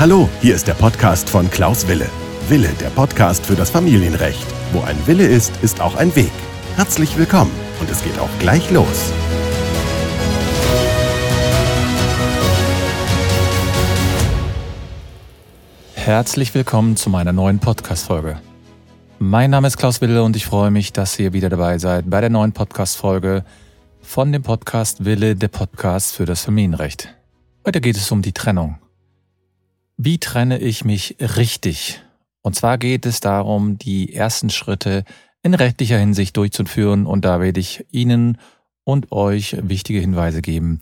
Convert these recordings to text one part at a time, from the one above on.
Hallo, hier ist der Podcast von Klaus Wille. Wille, der Podcast für das Familienrecht. Wo ein Wille ist, ist auch ein Weg. Herzlich willkommen und es geht auch gleich los. Herzlich willkommen zu meiner neuen Podcast-Folge. Mein Name ist Klaus Wille und ich freue mich, dass ihr wieder dabei seid bei der neuen Podcast-Folge von dem Podcast Wille, der Podcast für das Familienrecht. Heute geht es um die Trennung. Wie trenne ich mich richtig? Und zwar geht es darum, die ersten Schritte in rechtlicher Hinsicht durchzuführen und da werde ich Ihnen und euch wichtige Hinweise geben.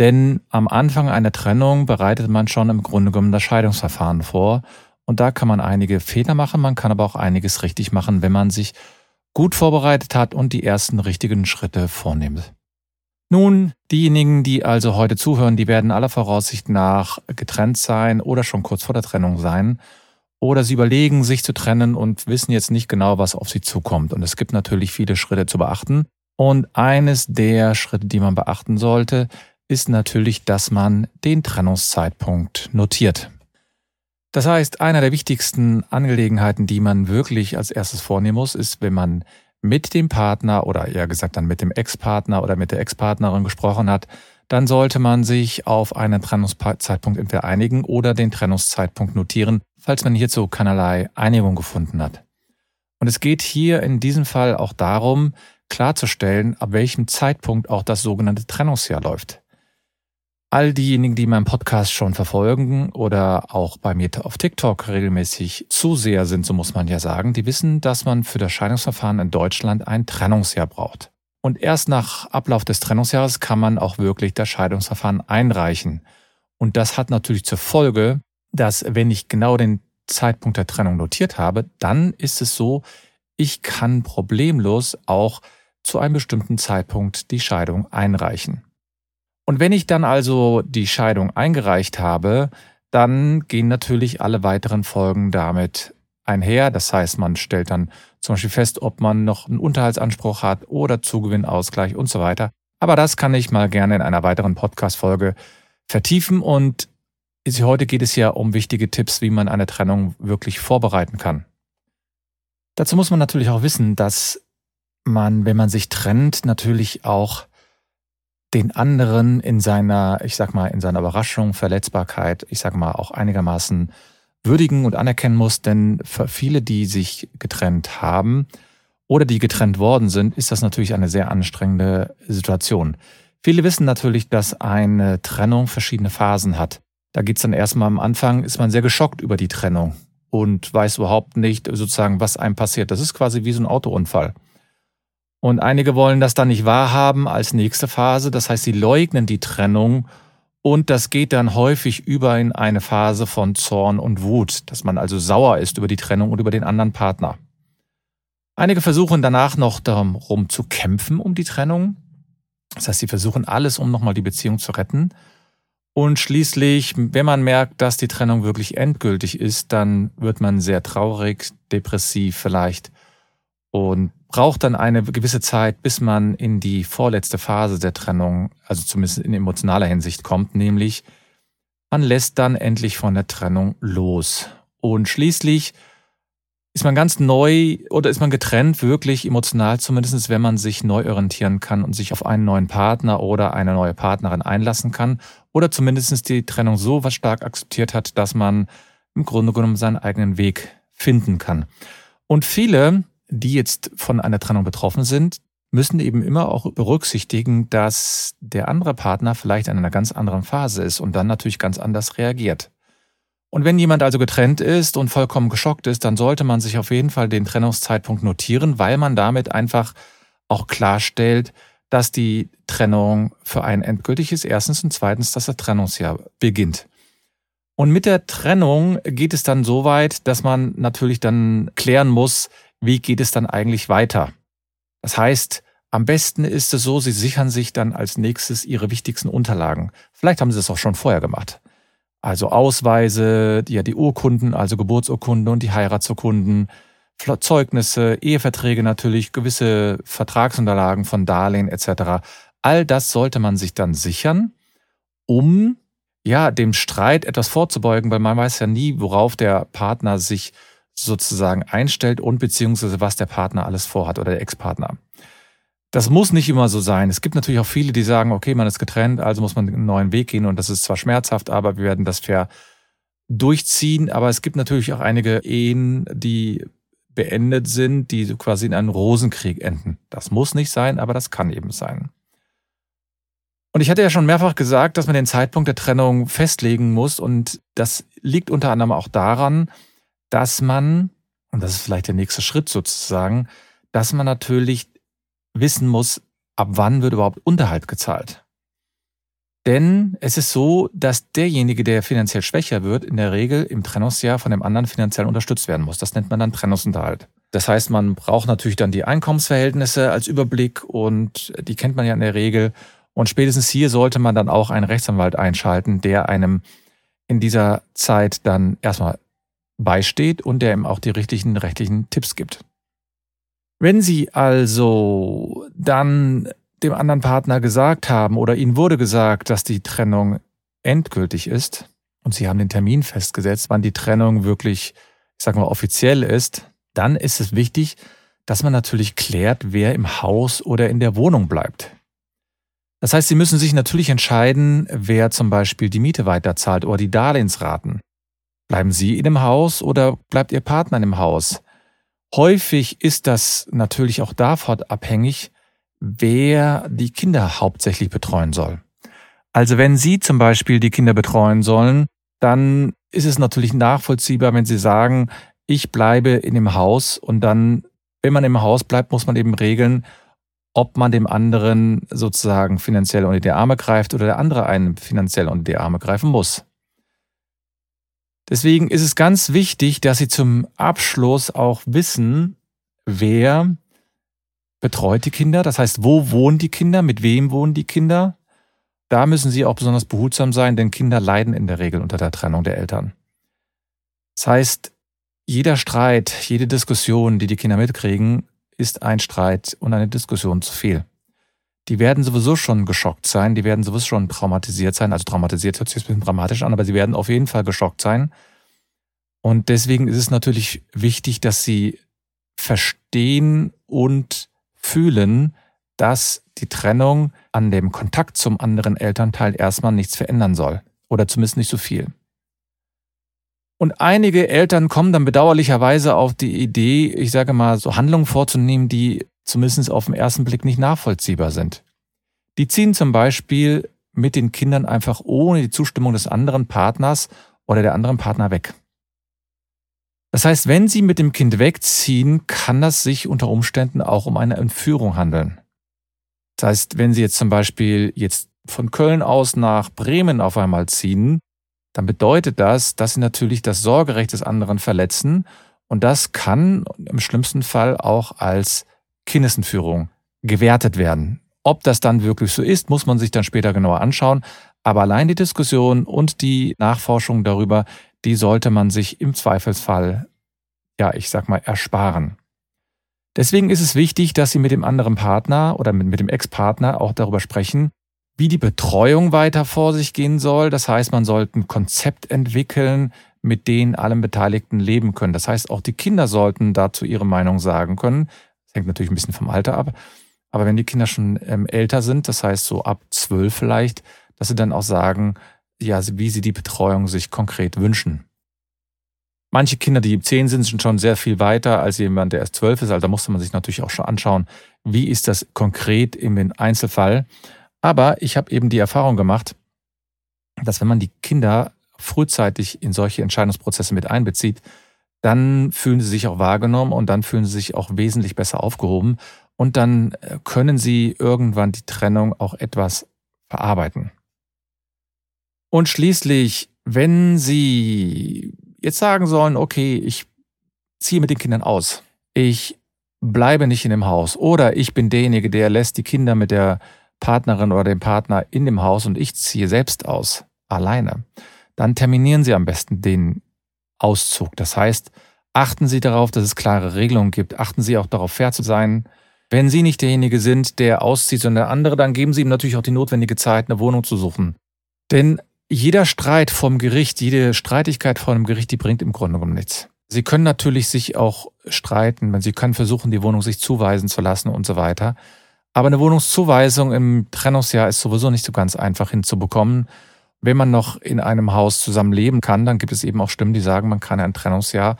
Denn am Anfang einer Trennung bereitet man schon im Grunde genommen das Scheidungsverfahren vor und da kann man einige Fehler machen, man kann aber auch einiges richtig machen, wenn man sich gut vorbereitet hat und die ersten richtigen Schritte vornimmt. Nun, diejenigen, die also heute zuhören, die werden aller Voraussicht nach getrennt sein oder schon kurz vor der Trennung sein. Oder sie überlegen, sich zu trennen und wissen jetzt nicht genau, was auf sie zukommt. Und es gibt natürlich viele Schritte zu beachten. Und eines der Schritte, die man beachten sollte, ist natürlich, dass man den Trennungszeitpunkt notiert. Das heißt, einer der wichtigsten Angelegenheiten, die man wirklich als erstes vornehmen muss, ist, wenn man mit dem Partner oder eher gesagt dann mit dem Ex-Partner oder mit der Ex-Partnerin gesprochen hat, dann sollte man sich auf einen Trennungszeitpunkt entweder einigen oder den Trennungszeitpunkt notieren, falls man hierzu keinerlei Einigung gefunden hat. Und es geht hier in diesem Fall auch darum, klarzustellen, ab welchem Zeitpunkt auch das sogenannte Trennungsjahr läuft. All diejenigen, die meinen Podcast schon verfolgen oder auch bei mir auf TikTok regelmäßig Zuseher sind, so muss man ja sagen, die wissen, dass man für das Scheidungsverfahren in Deutschland ein Trennungsjahr braucht. Und erst nach Ablauf des Trennungsjahres kann man auch wirklich das Scheidungsverfahren einreichen. Und das hat natürlich zur Folge, dass wenn ich genau den Zeitpunkt der Trennung notiert habe, dann ist es so, ich kann problemlos auch zu einem bestimmten Zeitpunkt die Scheidung einreichen. Und wenn ich dann also die Scheidung eingereicht habe, dann gehen natürlich alle weiteren Folgen damit einher. Das heißt, man stellt dann zum Beispiel fest, ob man noch einen Unterhaltsanspruch hat oder Zugewinnausgleich und so weiter. Aber das kann ich mal gerne in einer weiteren Podcast-Folge vertiefen. Und heute geht es ja um wichtige Tipps, wie man eine Trennung wirklich vorbereiten kann. Dazu muss man natürlich auch wissen, dass man, wenn man sich trennt, natürlich auch den anderen in seiner, ich sag mal, in seiner Überraschung, Verletzbarkeit, ich sag mal, auch einigermaßen würdigen und anerkennen muss, denn für viele, die sich getrennt haben oder die getrennt worden sind, ist das natürlich eine sehr anstrengende Situation. Viele wissen natürlich, dass eine Trennung verschiedene Phasen hat. Da geht's dann erstmal am Anfang, ist man sehr geschockt über die Trennung und weiß überhaupt nicht sozusagen, was einem passiert. Das ist quasi wie so ein Autounfall. Und einige wollen das dann nicht wahrhaben als nächste Phase. Das heißt, sie leugnen die Trennung und das geht dann häufig über in eine Phase von Zorn und Wut, dass man also sauer ist über die Trennung und über den anderen Partner. Einige versuchen danach noch darum zu kämpfen um die Trennung. Das heißt, sie versuchen alles, um nochmal die Beziehung zu retten. Und schließlich, wenn man merkt, dass die Trennung wirklich endgültig ist, dann wird man sehr traurig, depressiv vielleicht und braucht dann eine gewisse Zeit, bis man in die vorletzte Phase der Trennung, also zumindest in emotionaler Hinsicht kommt, nämlich man lässt dann endlich von der Trennung los. Und schließlich ist man ganz neu oder ist man getrennt, wirklich emotional, zumindest wenn man sich neu orientieren kann und sich auf einen neuen Partner oder eine neue Partnerin einlassen kann oder zumindest die Trennung so was stark akzeptiert hat, dass man im Grunde genommen seinen eigenen Weg finden kann. Und viele die jetzt von einer Trennung betroffen sind, müssen eben immer auch berücksichtigen, dass der andere Partner vielleicht in einer ganz anderen Phase ist und dann natürlich ganz anders reagiert. Und wenn jemand also getrennt ist und vollkommen geschockt ist, dann sollte man sich auf jeden Fall den Trennungszeitpunkt notieren, weil man damit einfach auch klarstellt, dass die Trennung für einen endgültig ist, erstens und zweitens, dass das Trennungsjahr beginnt. Und mit der Trennung geht es dann so weit, dass man natürlich dann klären muss, wie geht es dann eigentlich weiter? Das heißt, am besten ist es so, Sie sichern sich dann als nächstes Ihre wichtigsten Unterlagen. Vielleicht haben Sie es auch schon vorher gemacht. Also Ausweise, ja, die Urkunden, also Geburtsurkunden und die Heiratsurkunden, Zeugnisse, Eheverträge natürlich, gewisse Vertragsunterlagen von Darlehen etc. All das sollte man sich dann sichern, um ja, dem Streit etwas vorzubeugen, weil man weiß ja nie, worauf der Partner sich sozusagen einstellt und beziehungsweise was der Partner alles vorhat oder der Ex-Partner. Das muss nicht immer so sein. Es gibt natürlich auch viele, die sagen, okay, man ist getrennt, also muss man einen neuen Weg gehen und das ist zwar schmerzhaft, aber wir werden das fair durchziehen. Aber es gibt natürlich auch einige Ehen, die beendet sind, die quasi in einem Rosenkrieg enden. Das muss nicht sein, aber das kann eben sein. Und ich hatte ja schon mehrfach gesagt, dass man den Zeitpunkt der Trennung festlegen muss. Und das liegt unter anderem auch daran, dass man, und das ist vielleicht der nächste Schritt sozusagen, dass man natürlich wissen muss, ab wann wird überhaupt Unterhalt gezahlt. Denn es ist so, dass derjenige, der finanziell schwächer wird, in der Regel im Trennungsjahr von dem anderen finanziell unterstützt werden muss. Das nennt man dann Trennungsunterhalt. Das heißt, man braucht natürlich dann die Einkommensverhältnisse als Überblick und die kennt man ja in der Regel. Und spätestens hier sollte man dann auch einen Rechtsanwalt einschalten, der einem in dieser Zeit dann erstmal beisteht und der ihm auch die richtigen rechtlichen Tipps gibt. Wenn Sie also dann dem anderen Partner gesagt haben oder Ihnen wurde gesagt, dass die Trennung endgültig ist und Sie haben den Termin festgesetzt, wann die Trennung wirklich, ich sag mal, offiziell ist, dann ist es wichtig, dass man natürlich klärt, wer im Haus oder in der Wohnung bleibt. Das heißt, Sie müssen sich natürlich entscheiden, wer zum Beispiel die Miete weiterzahlt oder die Darlehensraten. Bleiben Sie in dem Haus oder bleibt Ihr Partner in dem Haus? Häufig ist das natürlich auch davon abhängig, wer die Kinder hauptsächlich betreuen soll. Also wenn Sie zum Beispiel die Kinder betreuen sollen, dann ist es natürlich nachvollziehbar, wenn Sie sagen, ich bleibe in dem Haus und dann, wenn man im Haus bleibt, muss man eben regeln, ob man dem anderen sozusagen finanziell unter die Arme greift oder der andere einen finanziell unter die Arme greifen muss. Deswegen ist es ganz wichtig, dass Sie zum Abschluss auch wissen, wer betreut die Kinder. Das heißt, wo wohnen die Kinder, mit wem wohnen die Kinder. Da müssen Sie auch besonders behutsam sein, denn Kinder leiden in der Regel unter der Trennung der Eltern. Das heißt, jeder Streit, jede Diskussion, die die Kinder mitkriegen, ist ein Streit und eine Diskussion zu viel. Die werden sowieso schon geschockt sein, die werden sowieso schon traumatisiert sein. Also traumatisiert hört sich ein bisschen dramatisch an, aber sie werden auf jeden Fall geschockt sein. Und deswegen ist es natürlich wichtig, dass sie verstehen und fühlen, dass die Trennung an dem Kontakt zum anderen Elternteil erstmal nichts verändern soll. Oder zumindest nicht so viel. Und einige Eltern kommen dann bedauerlicherweise auf die Idee, ich sage mal, so Handlungen vorzunehmen, die zumindest auf den ersten Blick nicht nachvollziehbar sind. Die ziehen zum Beispiel mit den Kindern einfach ohne die Zustimmung des anderen Partners oder der anderen Partner weg. Das heißt, wenn sie mit dem Kind wegziehen, kann das sich unter Umständen auch um eine Entführung handeln. Das heißt, wenn sie jetzt zum Beispiel jetzt von Köln aus nach Bremen auf einmal ziehen, dann bedeutet das, dass sie natürlich das Sorgerecht des anderen verletzen und das kann im schlimmsten Fall auch als Kindesentführung gewertet werden. Ob das dann wirklich so ist, muss man sich dann später genauer anschauen. Aber allein die Diskussion und die Nachforschung darüber, die sollte man sich im Zweifelsfall, ja, ich sag mal, ersparen. Deswegen ist es wichtig, dass Sie mit dem anderen Partner oder mit, mit dem Ex-Partner auch darüber sprechen, wie die Betreuung weiter vor sich gehen soll. Das heißt, man sollte ein Konzept entwickeln, mit dem allen Beteiligten leben können. Das heißt, auch die Kinder sollten dazu ihre Meinung sagen können. Das hängt natürlich ein bisschen vom Alter ab. Aber wenn die Kinder schon ähm, älter sind, das heißt so ab zwölf vielleicht, dass sie dann auch sagen, ja, wie sie die Betreuung sich konkret wünschen. Manche Kinder, die zehn sind, sind schon sehr viel weiter als jemand, der erst zwölf ist. Also da musste man sich natürlich auch schon anschauen, wie ist das konkret im Einzelfall. Aber ich habe eben die Erfahrung gemacht, dass wenn man die Kinder frühzeitig in solche Entscheidungsprozesse mit einbezieht, dann fühlen sie sich auch wahrgenommen und dann fühlen sie sich auch wesentlich besser aufgehoben und dann äh, können sie irgendwann die Trennung auch etwas verarbeiten. Und schließlich, wenn sie jetzt sagen sollen, okay, ich ziehe mit den Kindern aus, ich bleibe nicht in dem Haus oder ich bin derjenige, der lässt die Kinder mit der Partnerin oder dem Partner in dem Haus und ich ziehe selbst aus, alleine, dann terminieren Sie am besten den Auszug. Das heißt, achten Sie darauf, dass es klare Regelungen gibt. Achten Sie auch darauf, fair zu sein. Wenn Sie nicht derjenige sind, der auszieht, sondern der andere, dann geben Sie ihm natürlich auch die notwendige Zeit, eine Wohnung zu suchen. Denn jeder Streit vom Gericht, jede Streitigkeit vor einem Gericht, die bringt im Grunde genommen nichts. Sie können natürlich sich auch streiten, Sie können versuchen, die Wohnung sich zuweisen zu lassen und so weiter. Aber eine Wohnungszuweisung im Trennungsjahr ist sowieso nicht so ganz einfach hinzubekommen. Wenn man noch in einem Haus zusammen leben kann, dann gibt es eben auch Stimmen, die sagen, man kann ein Trennungsjahr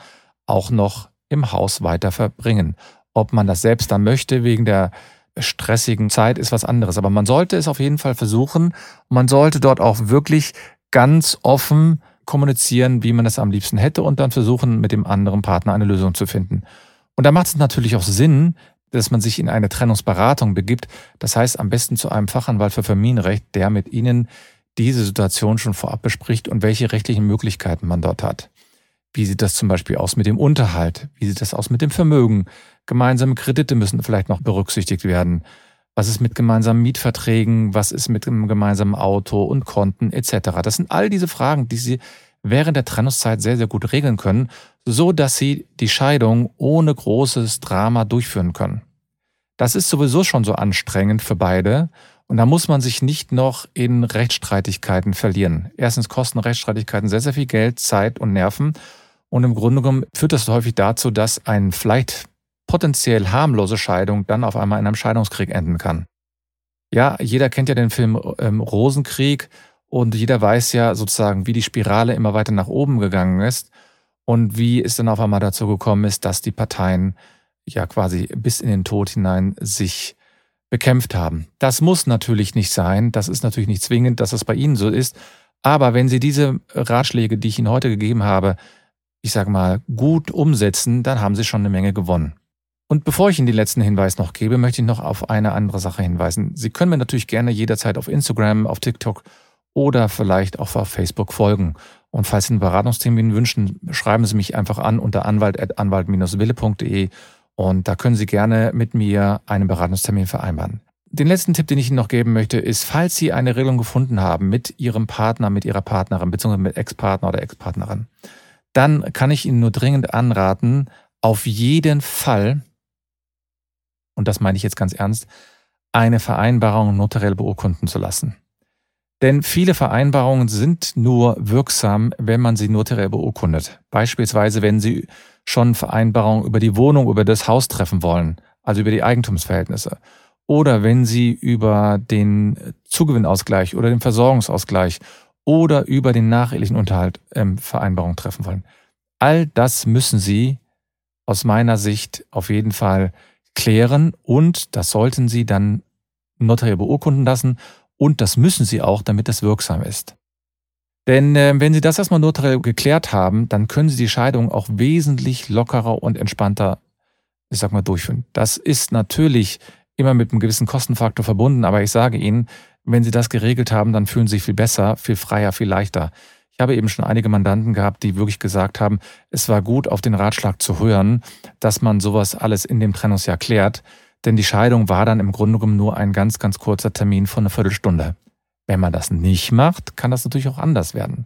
auch noch im Haus weiter verbringen. Ob man das selbst dann möchte, wegen der stressigen Zeit, ist was anderes. Aber man sollte es auf jeden Fall versuchen. Man sollte dort auch wirklich ganz offen kommunizieren, wie man es am liebsten hätte und dann versuchen, mit dem anderen Partner eine Lösung zu finden. Und da macht es natürlich auch Sinn, dass man sich in eine Trennungsberatung begibt. Das heißt, am besten zu einem Fachanwalt für Familienrecht, der mit Ihnen diese Situation schon vorab bespricht und welche rechtlichen Möglichkeiten man dort hat. Wie sieht das zum Beispiel aus mit dem Unterhalt? Wie sieht das aus mit dem Vermögen? Gemeinsame Kredite müssen vielleicht noch berücksichtigt werden. Was ist mit gemeinsamen Mietverträgen? Was ist mit einem gemeinsamen Auto und Konten etc.? Das sind all diese Fragen, die Sie während der Trennungszeit sehr, sehr gut regeln können, so dass Sie die Scheidung ohne großes Drama durchführen können. Das ist sowieso schon so anstrengend für beide und da muss man sich nicht noch in Rechtsstreitigkeiten verlieren. Erstens kosten Rechtsstreitigkeiten sehr, sehr viel Geld, Zeit und Nerven. Und im Grunde genommen führt das häufig dazu, dass ein vielleicht potenziell harmlose Scheidung dann auf einmal in einem Scheidungskrieg enden kann. Ja, jeder kennt ja den Film ähm, Rosenkrieg und jeder weiß ja sozusagen, wie die Spirale immer weiter nach oben gegangen ist und wie es dann auf einmal dazu gekommen ist, dass die Parteien ja quasi bis in den Tod hinein sich bekämpft haben. Das muss natürlich nicht sein. Das ist natürlich nicht zwingend, dass es bei Ihnen so ist. Aber wenn Sie diese Ratschläge, die ich Ihnen heute gegeben habe, ich sage mal, gut umsetzen, dann haben Sie schon eine Menge gewonnen. Und bevor ich Ihnen den letzten Hinweis noch gebe, möchte ich noch auf eine andere Sache hinweisen. Sie können mir natürlich gerne jederzeit auf Instagram, auf TikTok oder vielleicht auch auf Facebook folgen. Und falls Sie einen Beratungstermin wünschen, schreiben Sie mich einfach an unter anwalt.anwalt-wille.de und da können Sie gerne mit mir einen Beratungstermin vereinbaren. Den letzten Tipp, den ich Ihnen noch geben möchte, ist, falls Sie eine Regelung gefunden haben mit Ihrem Partner, mit Ihrer Partnerin, beziehungsweise mit Ex-Partner oder Ex-Partnerin, dann kann ich Ihnen nur dringend anraten, auf jeden Fall, und das meine ich jetzt ganz ernst, eine Vereinbarung notariell beurkunden zu lassen. Denn viele Vereinbarungen sind nur wirksam, wenn man sie notariell beurkundet. Beispielsweise, wenn Sie schon Vereinbarungen über die Wohnung, über das Haus treffen wollen, also über die Eigentumsverhältnisse. Oder wenn Sie über den Zugewinnausgleich oder den Versorgungsausgleich oder über den nachehelichen Unterhalt ähm, Vereinbarungen treffen wollen. All das müssen Sie aus meiner Sicht auf jeden Fall klären und das sollten Sie dann notariell beurkunden lassen und das müssen Sie auch, damit das wirksam ist. Denn äh, wenn Sie das erstmal notariell geklärt haben, dann können Sie die Scheidung auch wesentlich lockerer und entspannter, ich sag mal, durchführen. Das ist natürlich immer mit einem gewissen Kostenfaktor verbunden, aber ich sage Ihnen, wenn Sie das geregelt haben, dann fühlen Sie sich viel besser, viel freier, viel leichter. Ich habe eben schon einige Mandanten gehabt, die wirklich gesagt haben, es war gut, auf den Ratschlag zu hören, dass man sowas alles in dem Trennungsjahr klärt, denn die Scheidung war dann im Grunde genommen nur ein ganz, ganz kurzer Termin von einer Viertelstunde. Wenn man das nicht macht, kann das natürlich auch anders werden.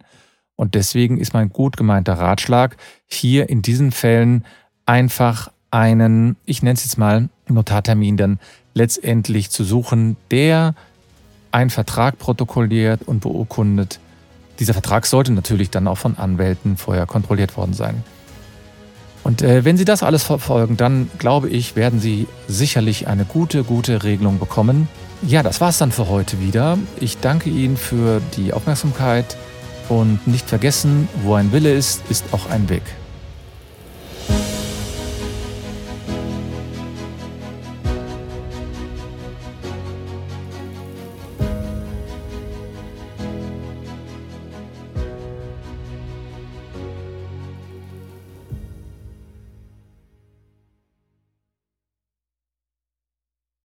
Und deswegen ist mein gut gemeinter Ratschlag, hier in diesen Fällen einfach einen, ich nenne es jetzt mal, Notartermin dann letztendlich zu suchen, der einen Vertrag protokolliert und beurkundet. Dieser Vertrag sollte natürlich dann auch von Anwälten vorher kontrolliert worden sein. Und äh, wenn Sie das alles verfolgen, dann glaube ich, werden Sie sicherlich eine gute, gute Regelung bekommen. Ja, das war's dann für heute wieder. Ich danke Ihnen für die Aufmerksamkeit und nicht vergessen, wo ein Wille ist, ist auch ein Weg.